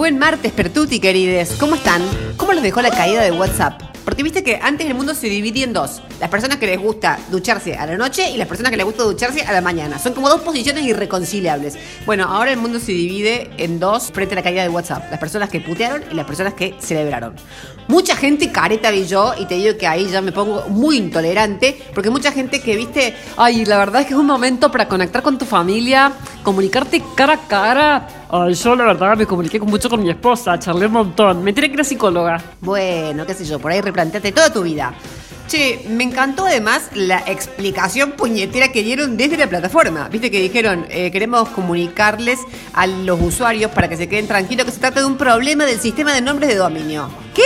Buen martes, Pertuti, querides. ¿Cómo están? ¿Cómo los dejó la caída de WhatsApp? Porque viste que antes el mundo se dividía en dos. Las personas que les gusta ducharse a la noche y las personas que les gusta ducharse a la mañana. Son como dos posiciones irreconciliables. Bueno, ahora el mundo se divide en dos frente a la caída de WhatsApp. Las personas que putearon y las personas que celebraron. Mucha gente careta vi yo y te digo que ahí ya me pongo muy intolerante porque mucha gente que viste, ay, la verdad es que es un momento para conectar con tu familia, comunicarte cara a cara. Ay, yo la verdad me comuniqué mucho con mi esposa, charlé un montón. Me tiene que ir a psicóloga. Bueno, qué sé yo, por ahí replanteate toda tu vida. Che, me encantó además la explicación puñetera que dieron desde la plataforma. Viste que dijeron, eh, queremos comunicarles a los usuarios para que se queden tranquilos que se trata de un problema del sistema de nombres de dominio. ¿Qué?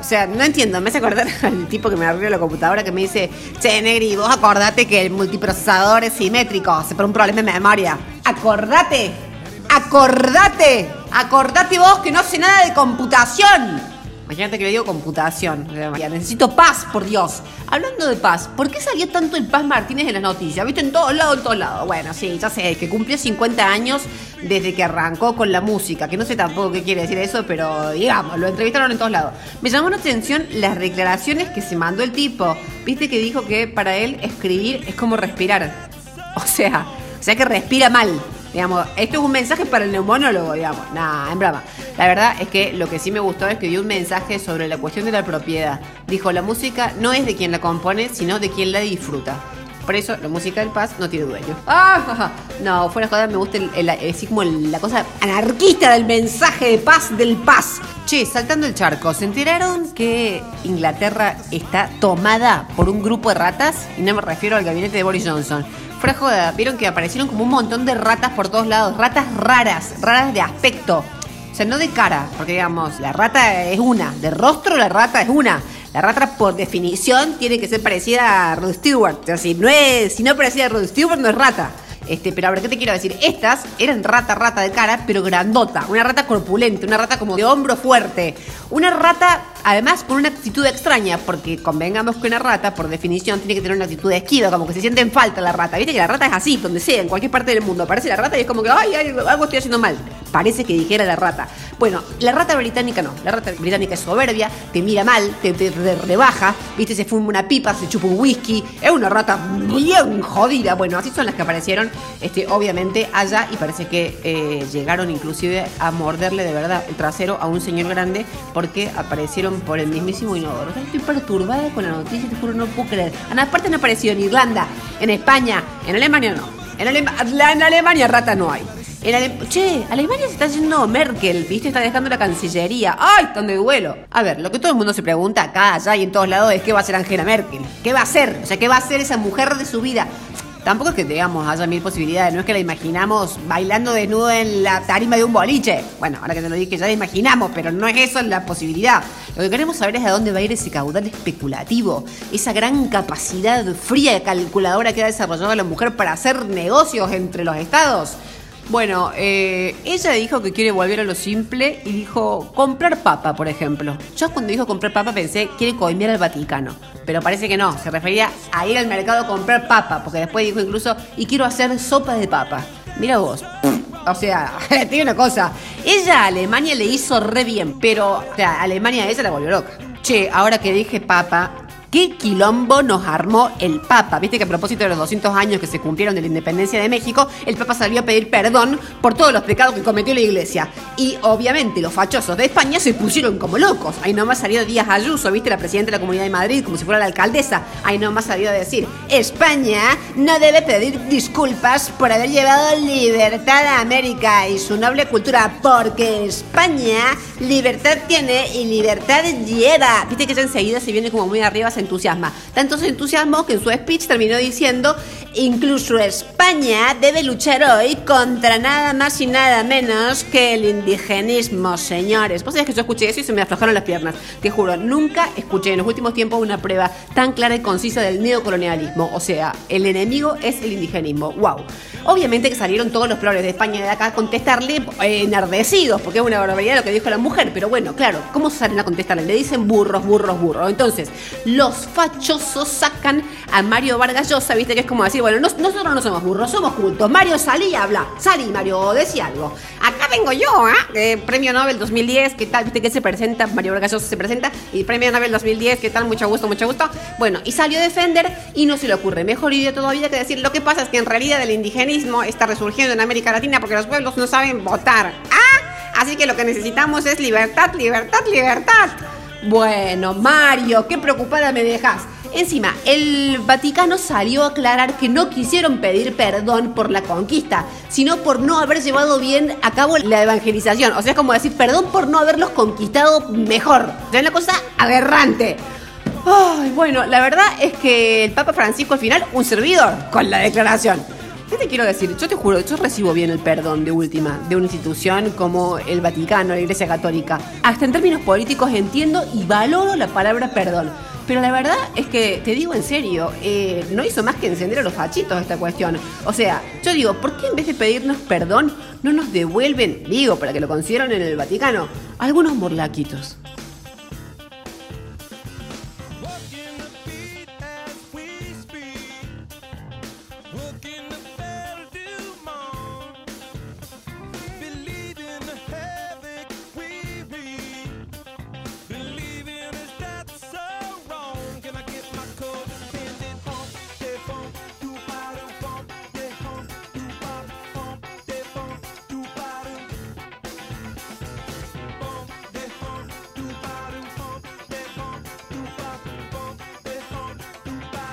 O sea, no entiendo, me hace acordar al tipo que me abrió la computadora que me dice, che, Negri, vos acordate que el multiprocesador es simétrico, se por un problema de memoria. Acordate, acordate, acordate vos que no sé nada de computación. Imagínate que le digo computación. necesito paz, por Dios. Hablando de paz, ¿por qué salió tanto el Paz Martínez en las noticias? ¿Viste? En todos lados, en todos lados. Bueno, sí, ya sé, que cumplió 50 años desde que arrancó con la música. Que no sé tampoco qué quiere decir eso, pero digamos, lo entrevistaron en todos lados. Me llamó la atención las declaraciones que se mandó el tipo. Viste que dijo que para él escribir es como respirar. O sea, o sea que respira mal. Digamos, esto es un mensaje para el neumonólogo, digamos. Nada, en broma. La verdad es que lo que sí me gustó es que dio un mensaje sobre la cuestión de la propiedad. Dijo, la música no es de quien la compone, sino de quien la disfruta. Por eso la música del paz no tiene dueño. ¡Ah! No, fuera joder, me gusta el, como la cosa anarquista del mensaje de paz del paz. Che, saltando el charco, ¿se enteraron que Inglaterra está tomada por un grupo de ratas? Y no me refiero al gabinete de Boris Johnson. Fuera joda, vieron que aparecieron como un montón de ratas por todos lados, ratas raras, raras de aspecto. O sea, no de cara, porque digamos, la rata es una, de rostro la rata es una. La rata, por definición, tiene que ser parecida a Rod Stewart. O sea, si no es, si no parecida a Rod Stewart, no es rata. Este, pero ahora, ¿qué te quiero decir? Estas eran rata, rata de cara, pero grandota. Una rata corpulenta, una rata como de hombro fuerte. Una rata, además, con una actitud extraña, porque convengamos que una rata, por definición, tiene que tener una actitud esquiva, como que se siente en falta la rata. Viste que la rata es así, donde sea, en cualquier parte del mundo. Aparece la rata y es como que, ay, ay algo estoy haciendo mal. Parece que dijera la rata. Bueno, la rata británica no. La rata británica es soberbia, te mira mal, te, rebaja, viste, se fuma una pipa, se chupa un whisky. Es una rata bien jodida. Bueno, así son las que aparecieron, este, obviamente, allá y parece que eh, llegaron inclusive a morderle de verdad el trasero a un señor grande porque aparecieron por el mismísimo inodoro. Estoy perturbada con la noticia, te juro, no puedo creer. Aparte han aparecido en Irlanda, en España, en Alemania no. En, en Alemania rata no hay. En che, Alemania se está yendo Merkel, ¿viste? Está dejando la Cancillería. ¡Ay, tan de duelo! A ver, lo que todo el mundo se pregunta acá, allá y en todos lados es qué va a hacer Angela Merkel. ¿Qué va a hacer? O sea, ¿qué va a hacer esa mujer de su vida? Tampoco es que, digamos, haya mil posibilidades, no es que la imaginamos bailando desnudo en la tarima de un boliche. Bueno, ahora que te lo dije, ya la imaginamos, pero no es eso la posibilidad. Lo que queremos saber es a dónde va a ir ese caudal especulativo, esa gran capacidad fría y calculadora que ha desarrollado la mujer para hacer negocios entre los estados. Bueno, eh, ella dijo que quiere volver a lo simple y dijo comprar papa, por ejemplo. Yo cuando dijo comprar papa pensé, quiere coimear al Vaticano. Pero parece que no, se refería a ir al mercado a comprar papa, porque después dijo incluso, y quiero hacer sopa de papa. Mira vos. O sea, tiene una cosa. Ella a Alemania le hizo re bien, pero o sea, Alemania a ella la volvió loca. Che, ahora que dije papa, ¿Qué quilombo nos armó el Papa? Viste que a propósito de los 200 años que se cumplieron de la independencia de México, el Papa salió a pedir perdón por todos los pecados que cometió la iglesia. Y obviamente los fachosos de España se pusieron como locos. Ahí nomás salió Díaz Ayuso, viste, la presidenta de la Comunidad de Madrid, como si fuera la alcaldesa. Ahí nomás salió a decir, España no debe pedir disculpas por haber llevado libertad a América y su noble cultura, porque España libertad tiene y libertad lleva. Viste que ella enseguida se viene como muy arriba, entusiasma. Tanto se entusiasmó que en su speech terminó diciendo, incluso España debe luchar hoy contra nada más y nada menos que el indigenismo, señores. Vos sabés que yo escuché eso y se me aflojaron las piernas. Te juro, nunca escuché en los últimos tiempos una prueba tan clara y concisa del neocolonialismo. O sea, el enemigo es el indigenismo. ¡Wow! Obviamente que salieron todos los flores de España de acá a contestarle eh, enardecidos, porque es una barbaridad lo que dijo la mujer, pero bueno, claro, ¿cómo salen a contestarle? Le dicen burros, burros, burros. Entonces, los fachosos sacan a Mario Vargas Llosa, viste que es como decir, bueno, nosotros no somos burros, somos cultos. Mario, salí y habla. Salí, Mario, decía algo. Acá vengo yo, ¿eh? Premio Nobel 2010, ¿qué tal? ¿Viste que se presenta? Mario Vargas Llosa se presenta. Y Premio Nobel 2010, ¿qué tal? Mucho gusto, mucho gusto. Bueno, y salió a defender y no se le ocurre mejor idea todavía que decir, lo que pasa es que en realidad el está resurgiendo en América Latina porque los pueblos no saben votar. ¿Ah? Así que lo que necesitamos es libertad, libertad, libertad. Bueno, Mario, qué preocupada me dejas. Encima, el Vaticano salió a aclarar que no quisieron pedir perdón por la conquista, sino por no haber llevado bien a cabo la evangelización. O sea, es como decir, perdón por no haberlos conquistado mejor. Es una cosa aberrante. Ay, bueno, la verdad es que el Papa Francisco al final, un servidor con la declaración. ¿Qué te quiero decir? Yo te juro, yo recibo bien el perdón de última, de una institución como el Vaticano, la Iglesia Católica. Hasta en términos políticos entiendo y valoro la palabra perdón. Pero la verdad es que, te digo en serio, eh, no hizo más que encender a los fachitos esta cuestión. O sea, yo digo, ¿por qué en vez de pedirnos perdón, no nos devuelven, digo, para que lo consideren en el Vaticano, algunos morlaquitos?